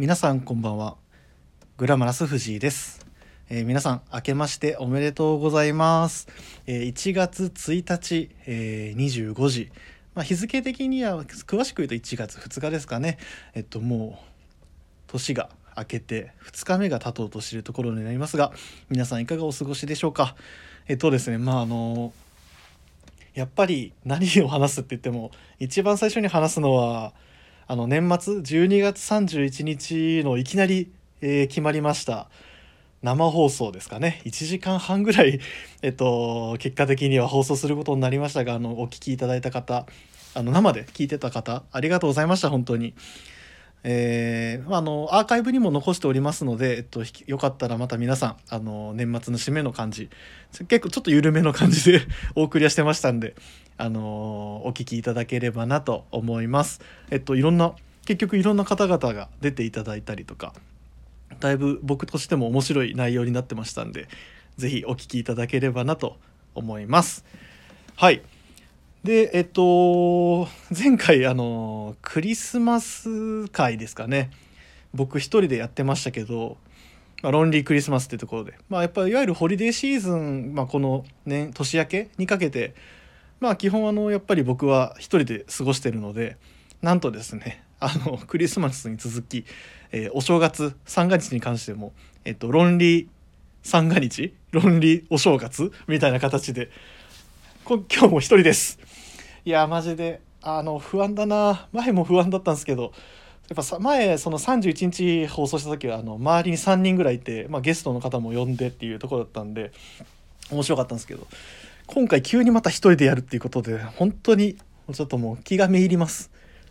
皆さんこんばんは。グラマラス藤井です、えー皆さん明けましておめでとうございます、えー1月1日、えー25時。まあ、日付的には詳しく言うと1月2日ですかね。えっともう年が明けて2日目が経とうとしているところになりますが皆さんいかがお過ごしでしょうか。えっとですねまああのやっぱり何を話すって言っても一番最初に話すのはあの年末12月31日のいきなり、えー決まりました生放送ですかね1時間半ぐらい、えっと、結果的には放送することになりましたがあのお聞きいただいた方あの生で聞いてた方ありがとうございました本当に。えーまあ、のアーカイブにも残しておりますので、えっと、よかったらまた皆さんあの年末の締めの感じ結構ちょっと緩めの感じで お送りはしてましたんで、あのお聞きいただければなと思います。えっといろんな結局いろんな方々が出ていただいたりとかだいぶ僕としても面白い内容になってましたんでぜひお聞きいただければなと思います。はいでえっと前回あのクリスマス会ですかね。僕一人でやってましたけど、まあ、ロンリークリスマスってところで、まあ、やっぱりいわゆるホリデーシーズン、まあ、この、ね、年明けにかけてまあ基本あのやっぱり僕は一人で過ごしてるのでなんとですねあのクリスマスに続き、えーお正月三が日に関しても、えっと、ロンリー三が日ロンリーお正月みたいな形で今日も一人です。いやマジで。あの不安だな。前も不安だったんですけどやっぱさ前その31日放送した時はあの周りに3人ぐらいいて、まあ、ゲストの方も呼んでっていうところだったんで面白かったんですけど今回急にまた一人でやるっていうことで本当にちょっともう気がめいります。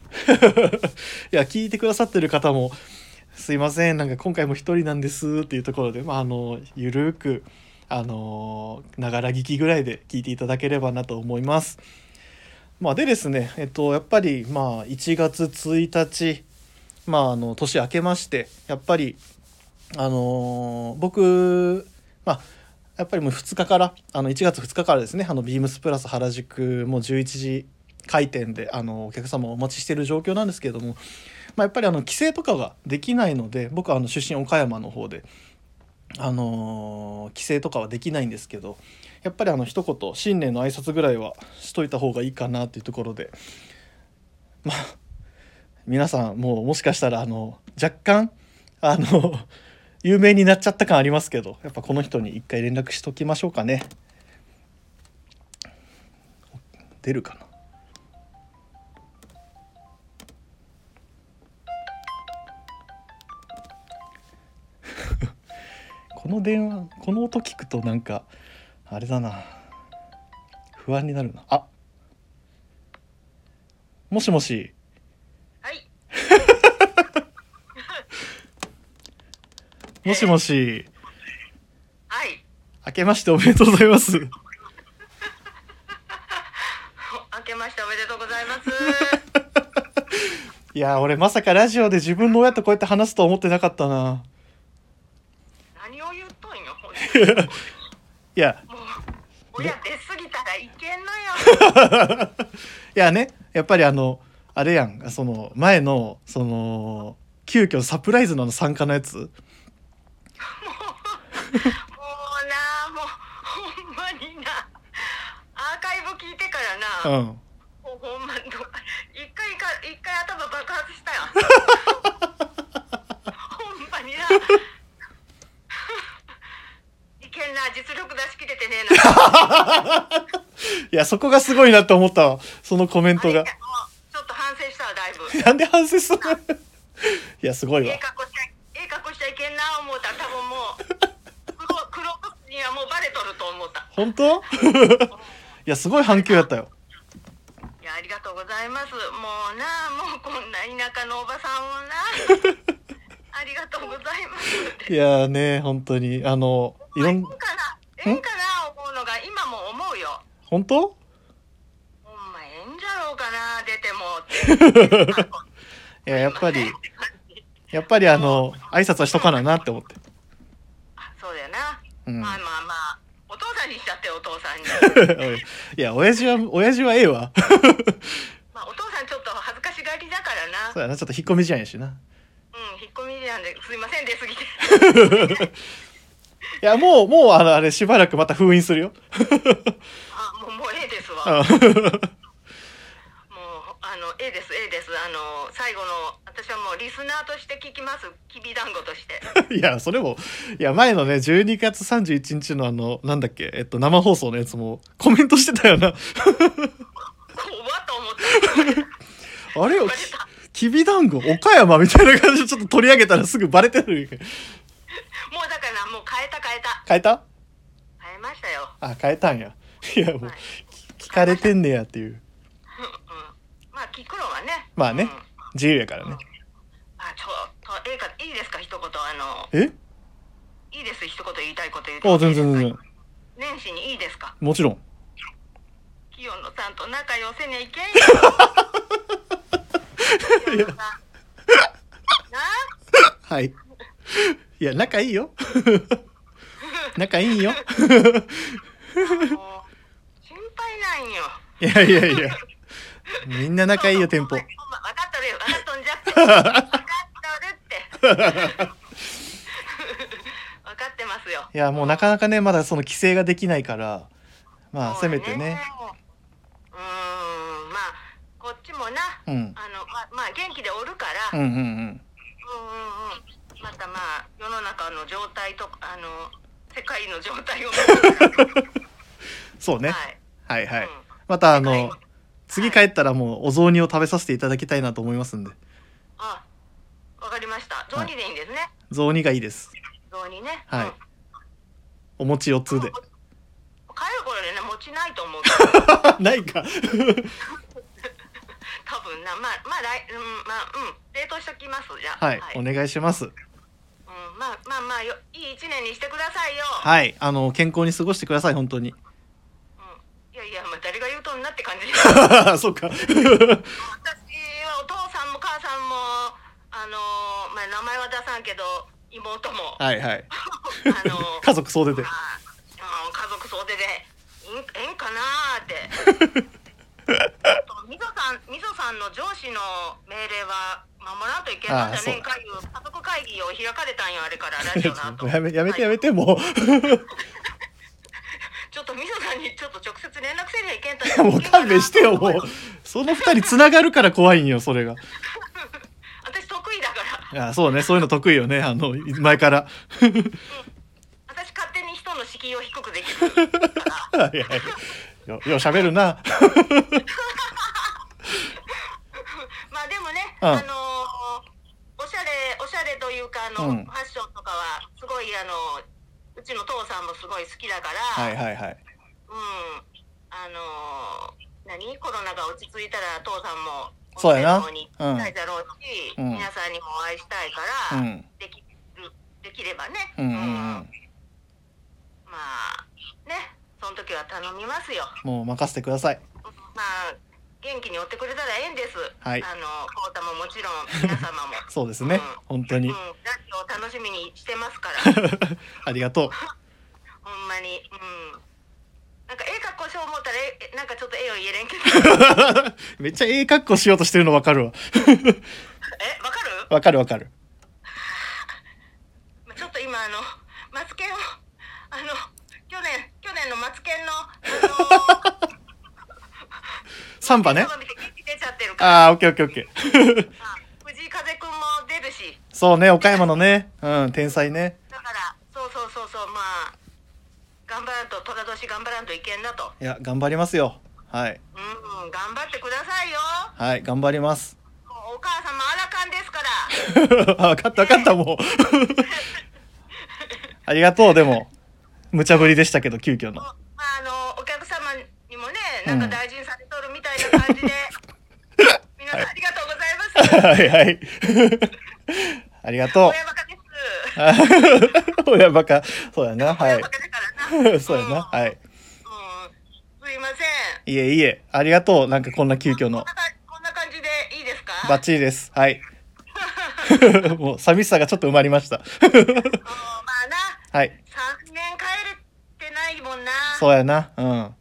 いや聞いてくださってる方もすいませんなんか今回も一人なんですっていうところでまああのゆるくあのながら聞きぐらいで聞いていただければなと思います。まあ、でですねえっとやっぱりまあ1月1日まああの年明けましてやっぱりあの僕まあやっぱりもう2日からあの1月2日からですねあのビームスプラス原宿も11時開店であのお客様をお待ちしている状況なんですけれども、まあ、やっぱりあの帰省とかができないので僕はあの出身岡山の方で。あのー帰省とかはできないんですけどやっぱりあの一言新年の挨拶ぐらいはしといた方がいいかなっていうところでまあ皆さんもうもしかしたらあの若干あの有名になっちゃった感ありますけどやっぱこの人に一回連絡しときましょうかね。出るかな？この電話この音聞くとなんかあれだな。不安になるな。あもしもし。はい、もしもし。はい、明けましておめでとうございます。明けましておめでとうございます。いや俺まさかラジオで自分の親とこうやって話すとは思ってなかったな何を言っとんよ、ほんとにいやもう、親出すぎたらいけんのよ。いやねやっぱりあのあれやんその前のその急遽サプライズの参加のやつもうな、もう、ほんまにな。アーカイブ聞いてからな、うんもうほんまに、ど一回か、一回頭爆発したよ。ほんまにな。な、実力出し切れてねえな。いやそこがすごいなって思ったわ。そのコメントが。ちょっと反省したわ、だいぶ。なんで反省するの？いやすごいわ。ええ格好しちゃいええ格好しちゃいけんな思うたら多分もう黒黒くにはもうバレとると思った。本当？いやすごい反響やったよ。いやありがとうございます。もうなもうこんな田舎のおばさんをな。ありがとうございますいやね本当に。あのいろんかな。ええんかな思うのが今も思うよ。本当？ほんまええんじゃろうかな。出てもって。いややっぱりやっぱりあの挨拶はしとかななって思って。あそうだよな、うん。まあまあまあお父さんにしちゃってお父さんに。いや親父は親父はええわ。まあお父さんちょっと恥ずかしがりだからな。そうやなちょっと引っ込み思案やしな。うん引っ込み思なんですいません出過ぎていやもうもうあのあれしばらくまた封印するよ。あもうもうええですわ。あ。もうあのええですええです。あの最後の私はもうリスナーとして聞きます。きびだんごとして。いやそれもいや前のね12月31日のあのなんだっけえっと生放送のやつもコメントしてたよな。怖っと思った。あれよきびだんご岡山みたいな感じでちょっと取り上げたらすぐバレてる もうだからもう変えた変えた。変えた？変えましたよ。あ変えたんや。い。やもうはい聞かれてんねやっていう。うんうん。まあ聞くのはね。まあね。うん。自由やからね。あちょっとええかいいですか一言。あのえ？いいです一言言いたいこと言って。あ全然全然。年始にいいですか？もちろん。清野さんと仲良せにゃいけんよ。清野さん。な？はいいや仲いいよ。仲いいよ。心配なんよ。いやいやいや。みんな仲いいよ店舗。分かっとるよ。分かっとんじゃって分かっとるって。分かってますよ。いやもうなかなかねまだその規制ができないからまあせめてね。うーん。まあこっちもな。うん。あのままあ元気でおるから、うんうんうん。うんうんうんまたまあ世の中の状態とあの世界の状態を見そうね。はい、はいはい。うん。またあの次帰ったらもうお雑煮を食べさせていただきたいなと思いますんで。あわかりました。雑煮でいいんですね、雑煮がいいです。雑煮ね。はい。うん。お餅4つで。帰る頃でね持ちないと思う。ないか。多分な。まあまあ来うんまあうん。冷凍しときます。じゃあ。はい。はい、お願いします。うん、まあまあまあよいい一年にしてくださいよ、はいあの健康に過ごしてください本当に。うん、いやいやまあ誰が言うとんなって感じ。で すそうか。私はお父さんも母さんもあのーまあ名前は出さんけど妹も。あはいはい。のー 家族総出で。あうん家族総出で。いんえんかなーって。とみぞさんみぞさんの上司の命令は守らんといけないんじゃねんかいう家族会議を開かれたんよあれからラジオの後やめやめてやめはいてもう。ちょっとみぞさんにちょっと直接連絡せりゃいけんと。もう勘弁してよもう。その二人つながるから怖いんよそれが。私得意だから。いやそうねそういうの得意よねあの前から。私勝手に人の敷居を低くできる。か らはいはい。よよう喋るなまあでもね、うん。あのーおしゃれおしゃれというかあの、うん。ファッションとかはすごいあのうちの父さんもすごい好きだから、はいはいはい。うん。あのー何？コロナが落ち着いたら父さんもそうやな。おに行きたいだろうし、うん。皆さんにもお会いしたいから、うん。できるできればね、うん。うん。うんまあね。その時は頼みますよ。もう任せてください。まあ元気に追ってくれたらええんです。はいあのコウタももちろん 皆様も。そうですね本当にうん、ラジオを楽しみにしてますから。ありがとう ほんまに。うん。なんかええ格好しよう思ったらえなんかちょっとええを言えれんけど。めっちゃええ格好しようとしてるの分かるわえわかる？分かる分かるちょっと今あのマツケンをあの去年去年のマツケンのあのサンバね。ああオッケーオッケーオッケー。あ藤井風くんも出るし。そうね岡山のね。うん天才ね。だからそうそうそうそうまあ頑張らんと寅年頑張らんといけんなと。いや頑張りますよ。はい。うん頑張ってくださいよ。はい頑張ります。お母様あらかんですから。あ分かった分かったもう。ありがとうでも。無茶ぶりでしたけど急遽の。まああのお客様にもねなんか大事にされいな感じで、皆さんありがとうございます。はいはい。ありがとう。親バカです。親バカ。そうやな。はい。そうやな。はい。すいません。いえいえ。ありがとう。なんかこんな急遽の。こんな感じでいいですか？バッチリです。はい。もう寂しさがちょっと埋まりました。うん。まあな。はい。3年帰れてないもんな。そうやな。うん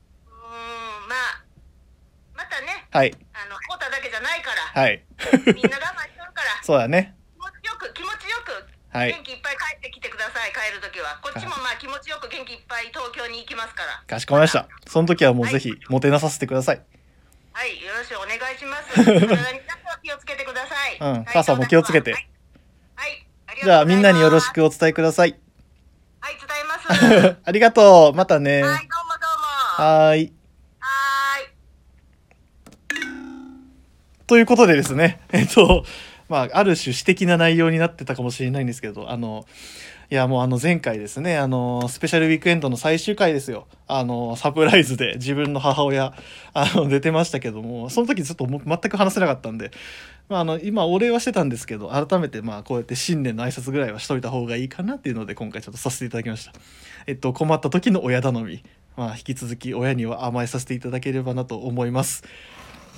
はい。あのコータだけじゃないから、はい。みんな我慢しとるから。そうやね。気持ちよく気持ちよくはい。元気いっぱい帰ってきてください帰る時は。こっちもまあ気持ちよく元気いっぱい東京に行きますから。かしこまりました。その時はもうぜひもてなさせてください。はいよろしくお願いします。気をつけてください。うん。はい母さんも気をつけて。はい、はい。ありがとうございます。じゃあみんなによろしくお伝えください。はい伝えます。ありがとう。またね。はいどうもどうも。ははーいということでですね、えっと、まあ、ある種詩的な内容になってたかもしれないんですけど、あの、いや、もうあの前回ですね、あの、スペシャルウィークエンドの最終回ですよ。あの、サプライズで自分の母親、あの、出てましたけども、その時ちょっと全く話せなかったんで、まあ、あの、今お礼はしてたんですけど、改めてまあ、こうやって新年の挨拶ぐらいはしといた方がいいかなっていうので、今回ちょっとさせていただきました。えっと、困った時の親頼み。まあ、引き続き親には甘えさせていただければなと思います。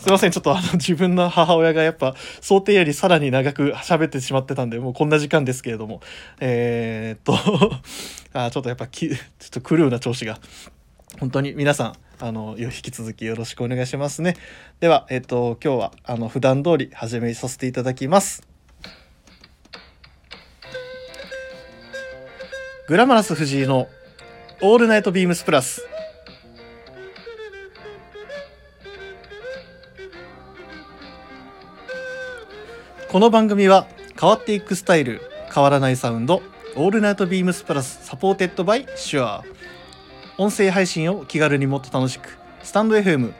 すいません。ちょっとあの自分の母親がやっぱ想定よりさらに長く喋ってしまってたんでもうこんな時間ですけれども。えー、っと あちょっとやっぱき ちょっと狂うな調子が。本当に皆さんあの引き続きよろしくお願いしますね。ではえっと今日はあの普段通り始めさせていただきます。グラマラス藤井の「オールナイトビームスプラス」この番組は変わっていくスタイル変わらないサウンドオールナイトビームスプラス supported by Shure 音声配信を気軽にもっと楽しくスタンド FM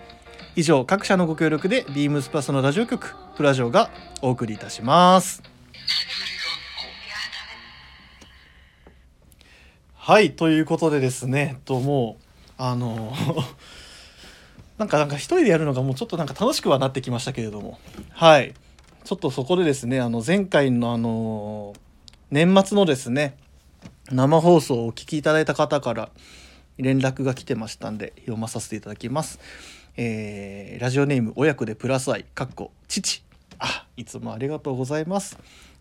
以上各社のご協力でビームスプラスのラジオ局プラジオがお送りいたします。はいということでですねともうあの なんかなんか一人でやるのがもうちょっとなんか楽しくはなってきましたけれども。はい。ちょっとそこでですねあの前回のあの年末のですね生放送をお聞きいただいた方から連絡が来てましたんで読まさせていただきます。えーラジオネーム親子でプラス愛かっこ父あいつもありがとうございます。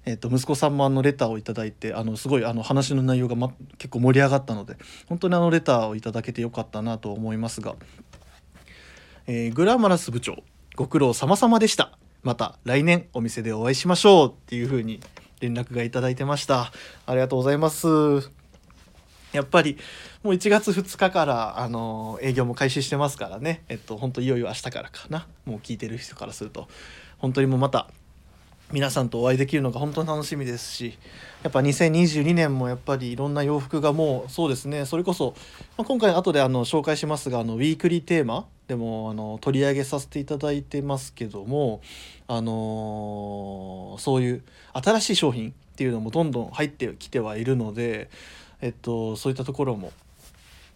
えっと息子さんもあのレターをいただいてあのすごいあの話の内容が、ま、結構盛り上がったので本当にあのレターをいただけてよかったなと思いますが、えーグラマラス部長ご苦労様々でしたまた来年お店でお会いしましょうっていう風に連絡がいただいてました。ありがとうございます。やっぱりもう1月2日からあの営業も開始してますからね。えっと本当いよいよ明日からかな。もう聞いてる人からすると。本当にもうまた皆さんとお会いできるのが本当に楽しみですしやっぱ2022年もやっぱりいろんな洋服がもうそうですね。それこそ、まあ、今回後であの紹介しますがあのウィークリーテーマでもあの取り上げさせていただいてますけどもあのそういう新しい商品っていうのもどんどん入ってきてはいるので、えっと、そういったところも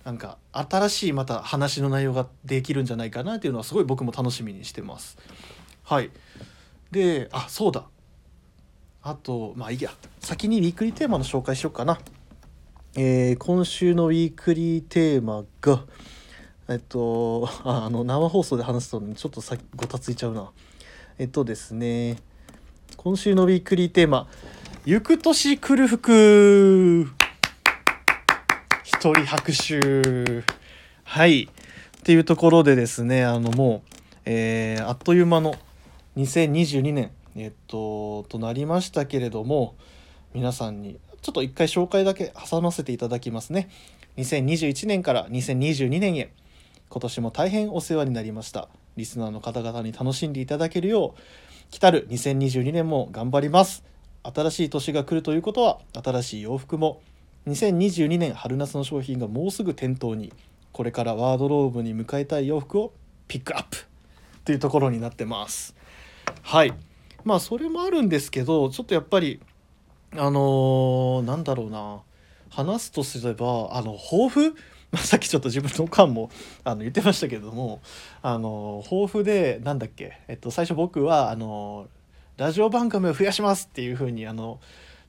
なんか新しいまた話の内容ができるんじゃないかなっていうのはすごい僕も楽しみにしてます。はいであそうだあとまあいいや先にウィークリーテーマの紹介しようかな。えー今週のウィークリーテーマがえっと ああの生放送で話すとちょっとさごたついちゃうな。えっとですね今週のウィークリーテーマ「行く年来る服」一人拍手はい。っていうところでですねあのもう、えーあっという間の2022年えっととなりましたけれども皆さんにちょっと一回紹介だけ挟ませていただきますね。2021年から2022年へ。今年も大変お世話になりました。リスナーの方々に楽しんでいただけるよう来たる2022年も頑張ります。新しい年が来るということは新しい洋服も2022年春夏の商品がもうすぐ店頭にこれからワードローブに迎えたい洋服をピックアップというところになってます。はい。まあそれもあるんですけどちょっとやっぱりあのーなんだろうな。話すとすればあの抱負まあさっきちょっと自分の感もあの言ってましたけれどもあの抱負でなんだっけ、えっと、最初僕はあのラジオ番組を増やしますっていうふうにあの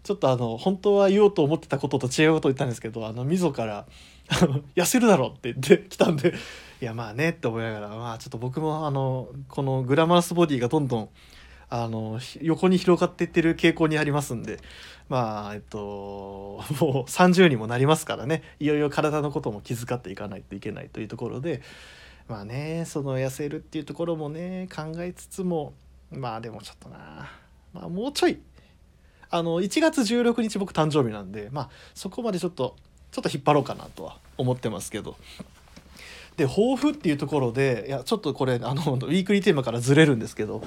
ちょっとあの本当は言おうと思ってたことと違うことを言ったんですけどあの溝から「痩せるだろ」って言ってきたんでいやまあねって思いながらまあちょっと僕もあのこのグラマラスボディがどんどんあの横に広がっていってる傾向にありますんで。まあえっと もう30にもなりますからね。いよいよ体のことも気遣っていかないといけないというところで。まあねその痩せるっていうところもね考えつつもまあでもちょっとな。まあもうちょい。あの1月16日僕誕生日なんでまあそこまでちょっとちょっと引っ張ろうかなとは思ってますけど。で抱負っていうところでいやちょっとこれあのウィークリーテーマからずれるんですけど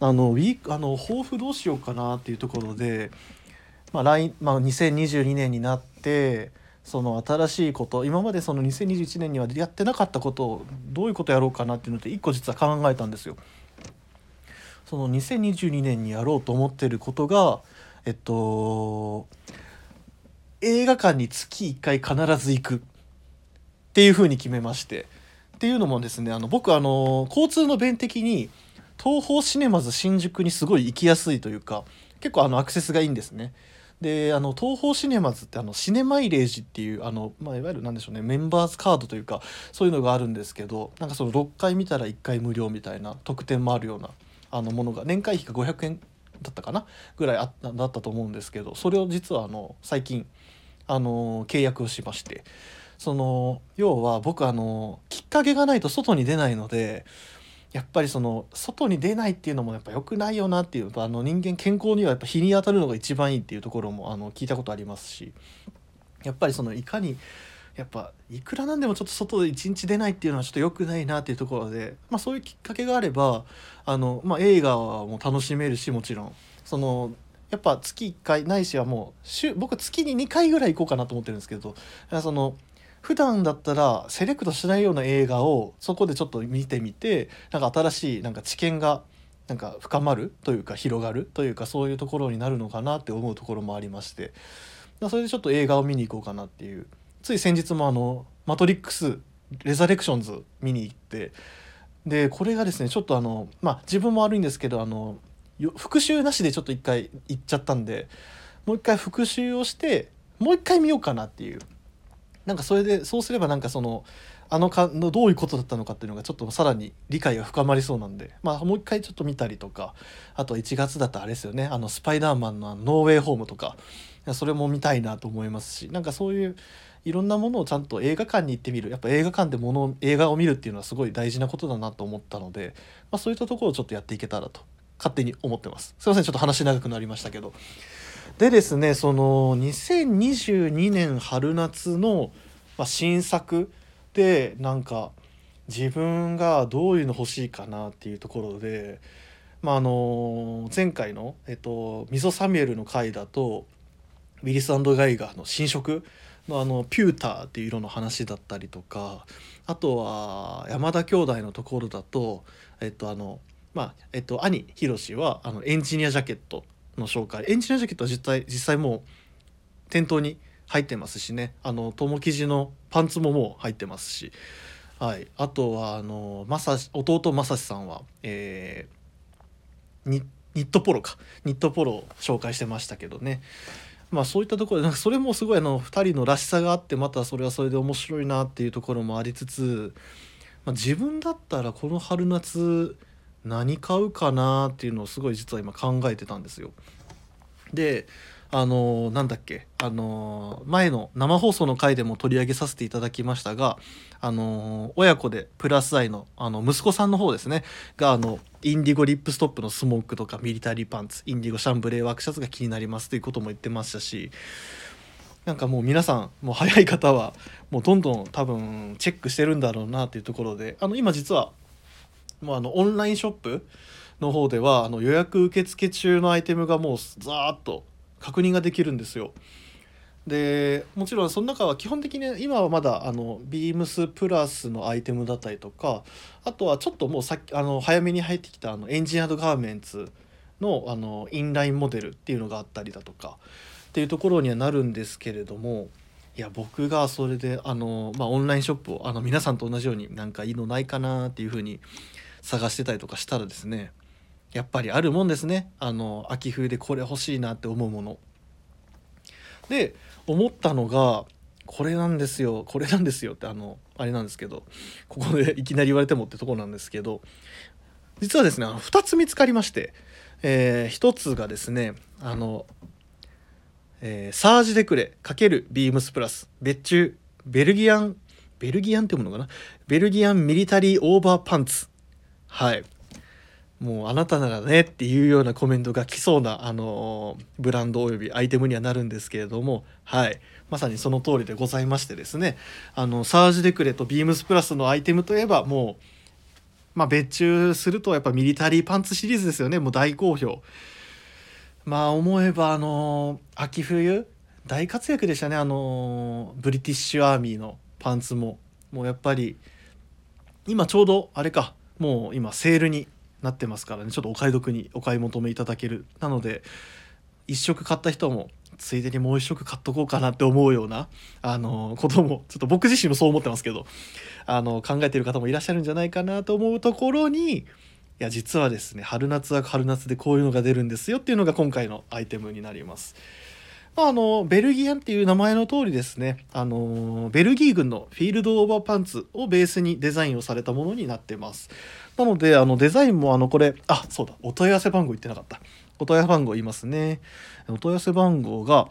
あのウィークあの抱負どうしようかなっていうところで、まあ来まあ、2022年になってその新しいこと今までその2021年にはやってなかったことをどういうことやろうかなっていうので一個実は考えたんですよ。その2022年にやろうと思ってることがえっと映画館に月1回必ず行くっていうふうに決めましてっていうのもですねあの僕あの交通の便的に東宝シネマズ新宿にすごい行きやすいというか結構あのアクセスがいいんですね。であの東宝シネマズってあのシネマイレージっていうあの、まあ、いわゆるなんでしょうねメンバーズカードというかそういうのがあるんですけどなんかその6回見たら1回無料みたいな特典もあるようなあのものが年会費が500円だったかなぐらいあっただったと思うんですけどそれを実はあの最近あの契約をしましてその要は僕あのきっかけがないと外に出ないのでやっぱりその外に出ないっていうのもやっぱ良くないよなっていうあの人間健康にはやっぱ日に当たるのが一番いいっていうところもあの聞いたことありますしやっぱりそのいかにやっぱいくらなんでもちょっと外で一日出ないっていうのはちょっと良くないなっていうところで、まあ、そういうきっかけがあればあの、まあ、映画も楽しめるしもちろんそのやっぱ月1回ないしはもう週僕月に2回ぐらい行こうかなと思ってるんですけどその普段だったらセレクトしないような映画をそこでちょっと見てみてなんか新しいなんか知見がなんか深まるというか広がるというかそういうところになるのかなって思うところもありまして。それでちょっと映画を見に行こうかなっていう。つい先日もあの「マトリックス・レザレクションズ」見に行ってでこれがですねちょっとあのまあ自分も悪いんですけどあの復習なしでちょっと一回行っちゃったんでもう一回復習をしてもう一回見ようかなっていうなんかそれでそうすればなんかそのあのかのどういうことだったのかっていうのがちょっとさらに理解が深まりそうなんで、まあ、もう一回ちょっと見たりとかあと1月だったらあれですよねあのスパイダーマンのノーウェイホームとかそれも見たいなと思いますしなんかそういういろんなものをちゃんと映画館に行ってみる。やっぱ映画館でもの映画を見るっていうのはすごい大事なことだなと思ったので、まあ、そういったところをちょっとやっていけたらと勝手に思ってます。すいませんちょっと話長くなりましたけど。でですねその2022年春夏のまあ、新作でなんか自分がどういうの欲しいかなっていうところで、まあ、あの前回の、えっと、ミソ・サミュエルの回だとウィリスガイガーの新色のあのピューターっていう色の話だったりとかあとは山田兄弟のところだとえっとあのまあえっと兄ひろしはあのエンジニアジャケットの紹介。エンジニアジャケットは実際実際もう店頭に入ってますしね。あの友生地のパンツももう入ってますし、はい、あとはあの弟正志さんは、えー、ニニットポロか。ニットポロを紹介してましたけどね。まあそういったところでなんかそれもすごいあの2人のらしさがあってまたそれはそれで面白いなっていうところもありつつ、まあ、自分だったらこの春夏何買うかなっていうのをすごい実は今考えてたんですよ。であのなんだっけあの前の生放送の回でも取り上げさせていただきましたがあの親子でプラス愛のあの息子さんの方ですねがあのインディゴリップストップのスモークとかミリタリーパンツインディゴシャンブレーワークシャツが気になりますということも言ってましたしなんかもう皆さんもう早い方はもうどんどん多分チェックしてるんだろうなというところであの今実はもうあのオンラインショップの方ではあの予約受付中のアイテムがもうザーッと確認ができるんですよ。でもちろんその中は基本的に今はまだあのビームスプラスのアイテムだったりとかあとはちょっともうさっきあの早めに入ってきたあのエンジニアードガーメンツのあのインラインモデルっていうのがあったりだとかっていうところにはなるんですけれどもいや僕がそれであの、まあ、オンラインショップをあの皆さんと同じようになんかいいのないかなっていうふうに探してたりとかしたらですねやっぱりあるもんですね。あの秋冬でこれ欲しいなって思うもの。で思ったのがこれなんですよこれなんですよってあのあれなんですけどここで いきなり言われてもってとこなんですけど実はですね2つ見つかりまして、えー、1つがですねあの、えー、サージデクレ×ビームスプラス別注ベルギアンベルギアンって読むのかな？ベルギアンミリタリーオーバーパンツ。はい。もうあなたならねっていうようなコメントが来そうなあのブランドおよびアイテムにはなるんですけれどもはい。まさにその通りでございましてですね。あのサージデクレとビームスプラスのアイテムといえばもうまあ別注するとやっぱミリタリーパンツシリーズですよね。もう大好評。まあ思えばあの秋冬大活躍でしたね。あのブリティッシュアーミーのパンツも。もうやっぱり今ちょうどあれかもう今セールになってますからねちょっとお買い得にお買い求めいただけるなので1色買った人もついでにもう1色買っとこうかなって思うようなあのこともちょっと僕自身もそう思ってますけどあの考えてる方もいらっしゃるんじゃないかなと思うところにいや実はですね春夏は春夏でこういうのが出るんですよっていうのが今回のアイテムになります。まあ、あのベルギアンっていう名前の通りですね。あのベルギー軍のフィールドオーバーパンツをベースにデザインをされたものになってます。なのであのデザインもあのこれあそうだ。お問い合わせ番号言ってなかった。お問い合わせ番号言いますね。お問い合わせ番号が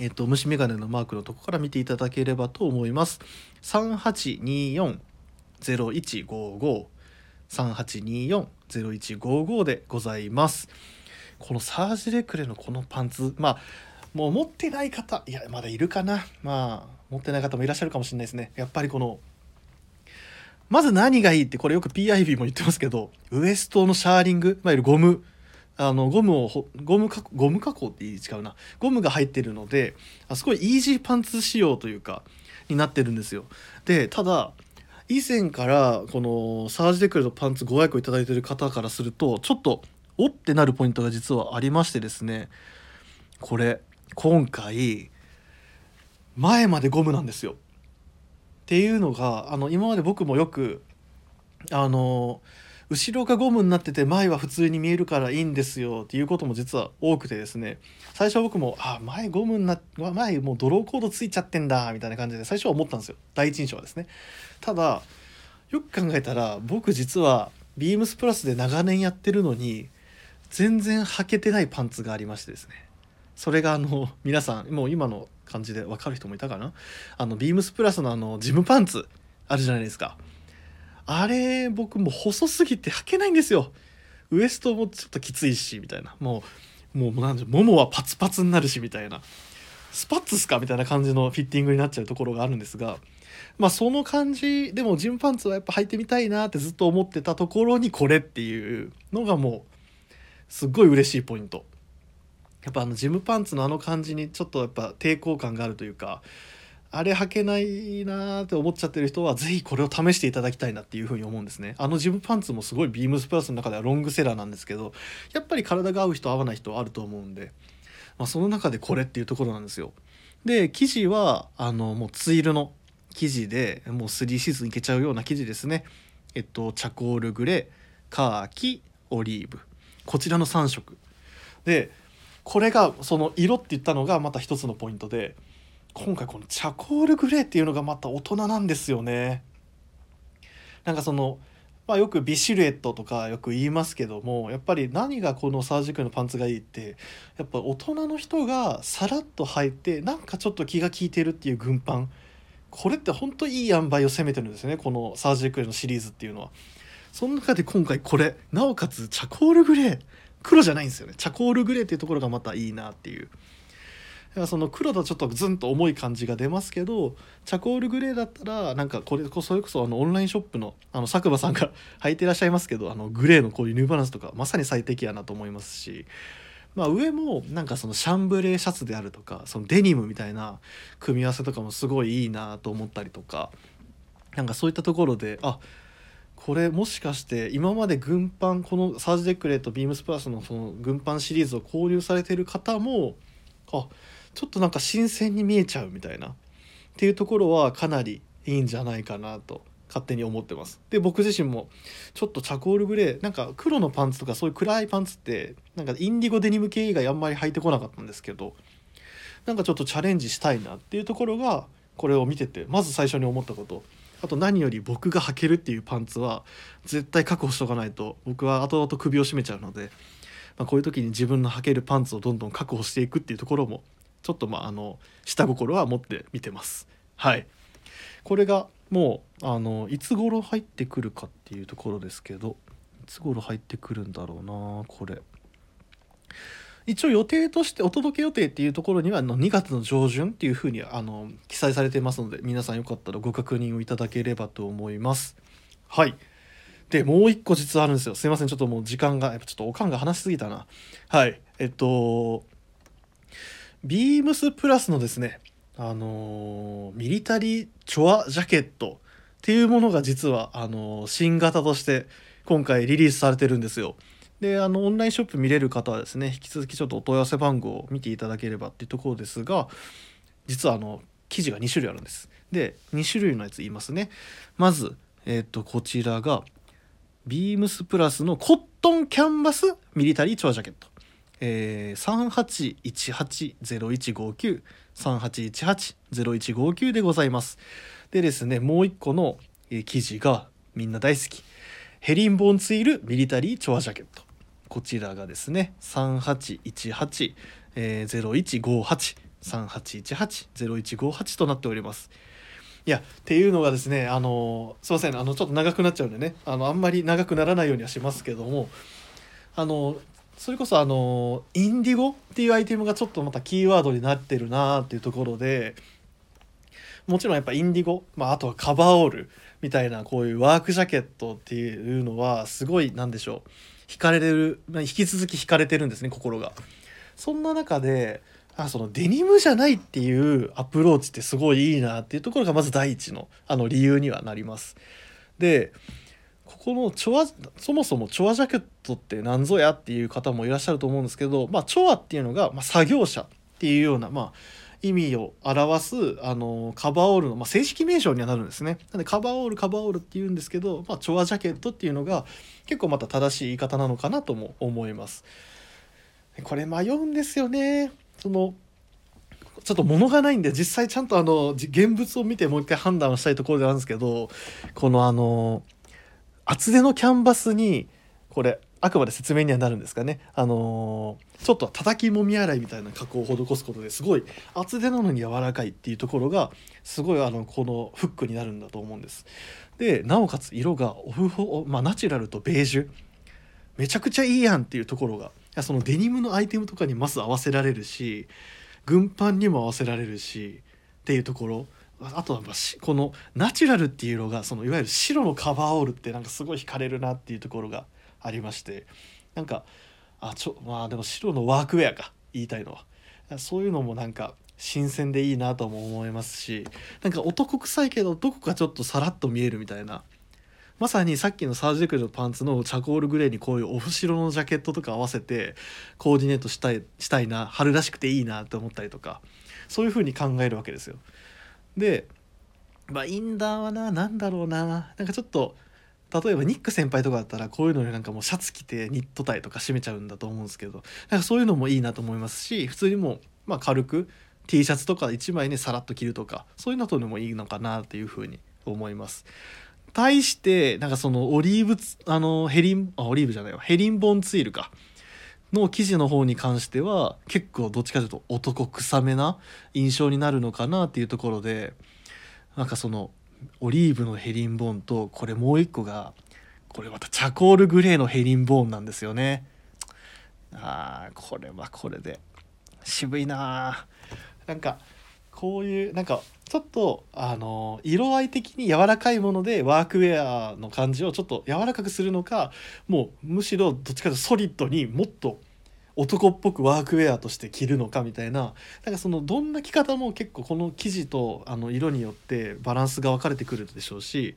えっと虫眼鏡のマークのとこから見ていただければと思います。3824-0155 3824-0155でございます。このサージレクレのこのパンツまあもう持ってない方いやまだいるかな。まあ持ってない方もいらっしゃるかもしれないですね。やっぱりこのまず何がいいってこれよく PIB も言ってますけどウエストのシャーリングいわゆるゴム。あのゴムをゴム加ゴム加工って違うな。ゴムが入ってるのであすごいイージーパンツ仕様というかになってるんですよ。でただ以前からこのサージデクレのパンツご愛顧いただいてる方からするとちょっとおってなるポイントが実はありましてですね。これ今回前までゴムなんですよ。っていうのがあの今まで僕もよくあの後ろがゴムになってて前は普通に見えるからいいんですよっていうことも実は多くてですね。最初は僕もあ前ゴムにな前もうドローコードついちゃってんだみたいな感じで最初は思ったんですよ。第一印象はですね。ただよく考えたら僕実はビームスプラスで長年やってるのに全然履けてないパンツがありましてですね。それがあの皆さんもう今の感じで分かる人もいたかな？あのビームスプラスのあのジムパンツあるじゃないですか。あれ僕もう細すぎて履けないんですよ。ウエストもちょっときついしみたいな。もうもうなんでももはパツパツになるしみたいな。スパッツっすか？みたいな感じのフィッティングになっちゃうところがあるんですが。まあその感じでもジムパンツはやっぱ履いてみたいなってずっと思ってたところにこれっていうのがもうすっごい嬉しいポイント。やっぱあのジムパンツのあの感じにちょっとやっぱ抵抗感があるというかあれ履けないなーって思っちゃってる人は是非これを試していただきたいなっていうふうに思うんですね。あのジムパンツもすごいビームスプラスの中ではロングセラーなんですけどやっぱり体が合う人合わない人はあると思うんで、まあ、その中でこれっていうところなんですよ。で生地はあのもうツイルの生地でもう3シーズンいけちゃうような生地ですね。えっとチャコールグレーカーキオリーブ。こちらの3色。でこれがその色って言ったのがまた一つのポイントで今回このチャコールグレーっていうのがまた大人なんですよね。なんかそのまあ、よくビシルエットとかよく言いますけどもやっぱり何がこのサージクルのパンツがいいってやっぱ大人の人がさらっと履いてなんかちょっと気が利いてるっていう軍パンこれって本当いい塩梅を攻めてるんですよねこのサージクのシリーズっていうのは。その中で今回これなおかつチャコールグレー黒じゃないんですよねチャコールグレーっていうところがまたいいなっていうだからその黒だとちょっとズンと重い感じが出ますけどチャコールグレーだったらなんかこれそれこそあのオンラインショップのあの佐久間さんが 履いてらっしゃいますけどあのグレーのこういうニューバランスとかまさに最適やなと思いますし。まあ、上もなんかそのシャンブレーシャツであるとかそのデニムみたいな組み合わせとかもすごいいいなと思ったりとかなんかそういったところであこれもしかして今まで軍パンこのサージデクレとビームスプラスのその軍パンシリーズを購入されてる方もあちょっとなんか新鮮に見えちゃうみたいな。っていうところはかなりいいんじゃないかなと勝手に思ってます。で僕自身もちょっとチャコールグレーなんか黒のパンツとかそういう暗いパンツってなんかインディゴデニム系以外あんまり履いてこなかったんですけどなんかちょっとチャレンジしたいなっていうところがこれを見ててまず最初に思ったこと。あと何より僕が履けるっていうパンツは絶対確保しとかないと僕は後々首を絞めちゃうので、まあ、こういう時に自分の履けるパンツをどんどん確保していくっていうところもちょっとまああの下心は持って見てます。はいこれがもうあのいつ頃入ってくるかっていうところですけどいつ頃入ってくるんだろうなこれ一応予定としてお届け予定っていうところにはあの2月の上旬っていうふうにあの記載されてますので皆さんよかったらご確認をいただければと思います。はい。でもう一個実はあるんですよ。すいません。ちょっともう時間がやっぱちょっとおかんが話しすぎたな。はい。えっとビームスプラスのですねあのミリタリーチョアジャケットっていうものが実はあの新型として今回リリースされてるんですよ。であのオンラインショップ見れる方はですね引き続きちょっとお問い合わせ番号を見ていただければっていうところですが実はあの生地が2種類あるんです。で2種類のやつ言いますね。まず、えっ、とこちらがビームスプラスのコットンキャンバスミリタリーチョアジャケット。えー、3818-0159 3818-0159でございますでですねもう一個の、記事がみんな大好きヘリンボーンツイルミリタリーチョアジャケットこちらがですね38。18え015838180158となっておりますいやっていうのがですねあのすいませんあのちょっと長くなっちゃうんでねあのあんまり長くならないようにはしますけどもあのそれこそあのインディゴっていうアイテムがちょっとまたキーワードになってるなっていうところでもちろんやっぱインディゴ、まあ、あとはカバーオールみたいなこういうワークジャケットっていうのはすごいなんでしょう惹かれる、まあ、引き続き惹かれてるんですね心が。そんな中であそのデニムじゃないっていうアプローチってすごいいいなっていうところがまず第一のあの理由にはなります。でこのチョアそもそもチョアジャケットって何ぞやっていう方もいらっしゃると思うんですけど、まあ、チョアっていうのが、まあ、作業者っていうような、まあ、意味を表すあのカバーオールの、まあ、正式名称にはなるんですね。なんでカバーオールカバーオールっていうんですけど、まあ、チョアジャケットっていうのが結構また正しい言い方なのかなとも思います。これ迷うんですよね。そのちょっと物がないんで実際ちゃんとあの現物を見てもう一回判断をしたいところであるんですけどこのあの厚手のキャンバスにこれあくまで説明にはなるんですかね。あのー、ちょっと叩きもみ洗いみたいな加工を施すことですごい厚手なのに柔らかいっていうところがすごいあのこのフックになるんだと思うんです。でなおかつ色がオフホ、まあ、ナチュラルとベージュ。めちゃくちゃいいやんっていうところがそのデニムのアイテムとかにまず合わせられるし軍パンにも合わせられるしっていうところ。あとはこのナチュラルっていうのがそのいわゆる白のカバーオールってなんかすごい惹かれるなっていうところがありましてなんかあちょまあでも白のワークウェアか言いたいのはそういうのもなんか新鮮でいいなとも思いますしなんか男臭いけどどこかちょっとさらっと見えるみたいなまさにさっきのサージェクルのパンツのチャコールグレーにこういうオフ白のジャケットとか合わせてコーディネートしたいしたいな春らしくていいなって思ったりとかそういう風に考えるわけですよ。でまあインダーはな何だろうななんかちょっと例えばニック先輩とかだったらこういうのになんかもうシャツ着てニットタイとか締めちゃうんだと思うんですけどなんかそういうのもいいなと思いますし普通にもう、まあ、軽く T シャツとか1枚ねさらっと着るとかそういうのとでもいいのかなっていうふうに思います。対してなんかそのオリーブあのヘリンあオリーブじゃないわヘリンボンツイルかの記事の方に関しては結構どっちかというと男臭めな印象になるのかなっていうところでなんかそのオリーブのヘリンボーンとこれもう一個がこれまたチャコールグレーのヘリンボーンなんですよね。あーこれはこれで渋いななんかこういうなんかちょっとあの色合い的に柔らかいものでワークウェアの感じをちょっと柔らかくするのかもうむしろどっちかというとソリッドにもっと男っぽくワークウェアとして着るのかみたいななんかそのどんな着方も結構この生地とあの色によってバランスが分かれてくるでしょうし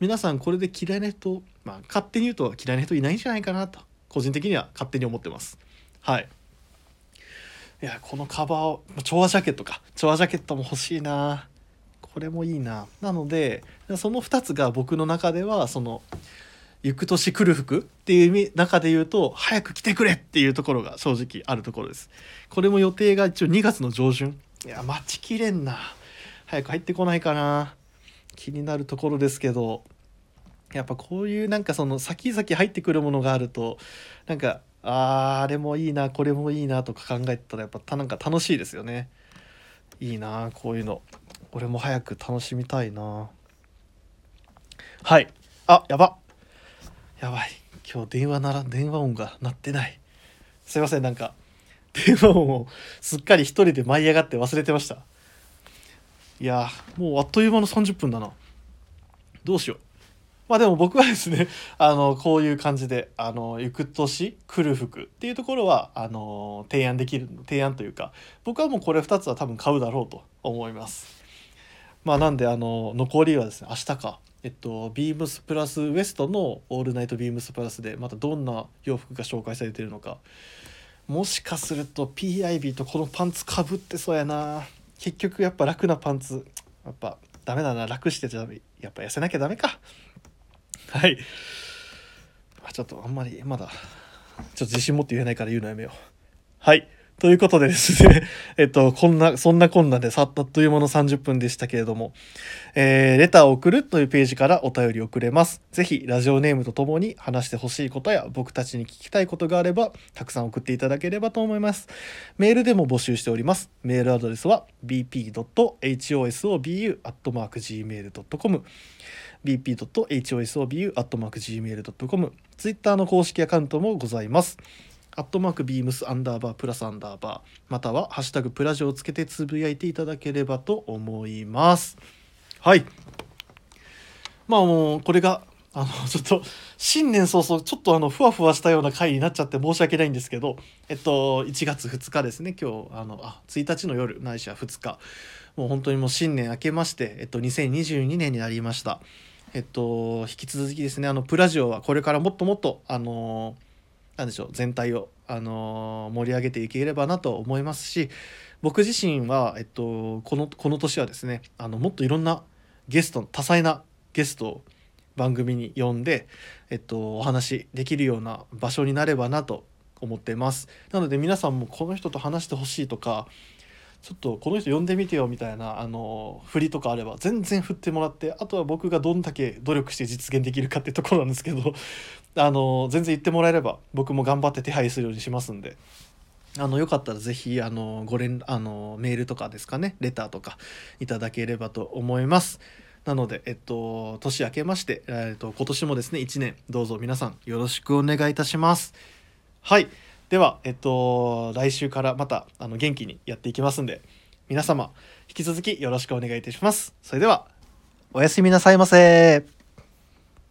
皆さんこれで嫌いな人まあ勝手に言うと嫌いな人いないんじゃないかなと個人的には勝手に思ってます。はい。いやこのカバーを調和ジャケットか。調和ジャケットも欲しいな。これもいいな。なのでその2つが僕の中ではその行く年来る服っていう意味中で言うと早く来てくれっていうところが正直あるところです。これも予定が一応2月の上旬。いや待ちきれんな。早く入ってこないかな。気になるところですけど。やっぱこういうなんかその先々入ってくるものがあるとなんかあーあれもいいなこれもいいなとか考えたらやっぱなんか楽しいですよね。いいなこういうの。俺も早く楽しみたいな。はい。あやば。やばい。今日電話なら電話音が鳴ってない。すいませんなんか電話音をすっかり一人で舞い上がって忘れてました。いやもうあっという間の30分だな。どうしよう。まあでも僕はですね あのこういう感じであの行く年来る服っていうところはあの提案できる提案というか僕はもうこれ2つは多分買うだろうと思います。まあなんであの残りはですね明日か。えっとビームスプラスウエストのオールナイトビームスプラスでまたどんな洋服が紹介されてるのか。もしかすると PIB とこのパンツかぶってそうやな。結局やっぱ楽なパンツ。やっぱダメだな。楽してちゃやっぱ痩せなきゃダメか。はい。ちょっとあんまりまだちょっと自信持って言えないから言うのやめよう。はい。ということでですね、えっと、こんな、そんなこんなでさっというもの30分でしたけれども、えー、レターを送るというページからお便りを送れます。ぜひ、ラジオネームとともに話してほしいことや僕たちに聞きたいことがあれば、たくさん送っていただければと思います。メールでも募集しております。メールアドレスは bp.hosobu.gmail.com bp.hosobu.gmail.com ツイッターの公式アカウントもございます。アットマークビームスアンダーバープラスアンダーバーまたはハッシュタグプラジオをつけてつぶやいていただければと思います。はい。まあもうこれがあの ちょっと新年早々ちょっとあのふわふわしたような回になっちゃって申し訳ないんですけどえっと1月2日ですね今日あのあ1日の夜ないしは2日。もう本当にもう新年明けましてえっと2022年になりました。えっと引き続きですねあのプラジオはこれからもっともっとあのーなんでしょう全体を、あのー、盛り上げていければなと思いますし僕自身は、えっと、このこの年はですねあのもっといろんなゲスト多彩なゲストを番組に呼んで、えっと、お話できるような場所になればなと思ってます。なので皆さんもこの人と話してほしいとかちょっとこの人呼んでみてよみたいなあの振りとかあれば全然振ってもらってあとは僕がどんだけ努力して実現できるかってところなんですけど あの全然言ってもらえれば僕も頑張って手配するようにしますんで。あのよかったら是非あのご連あのメールとかですかねレターとかいただければと思います。なので、えっと、年明けまして、えっと、今年もですね1年どうぞ皆さんよろしくお願いいたします。はいでは、えっと、来週からまたあの元気にやっていきますんで皆様引き続きよろしくお願いいたします。それではおやすみなさいませ。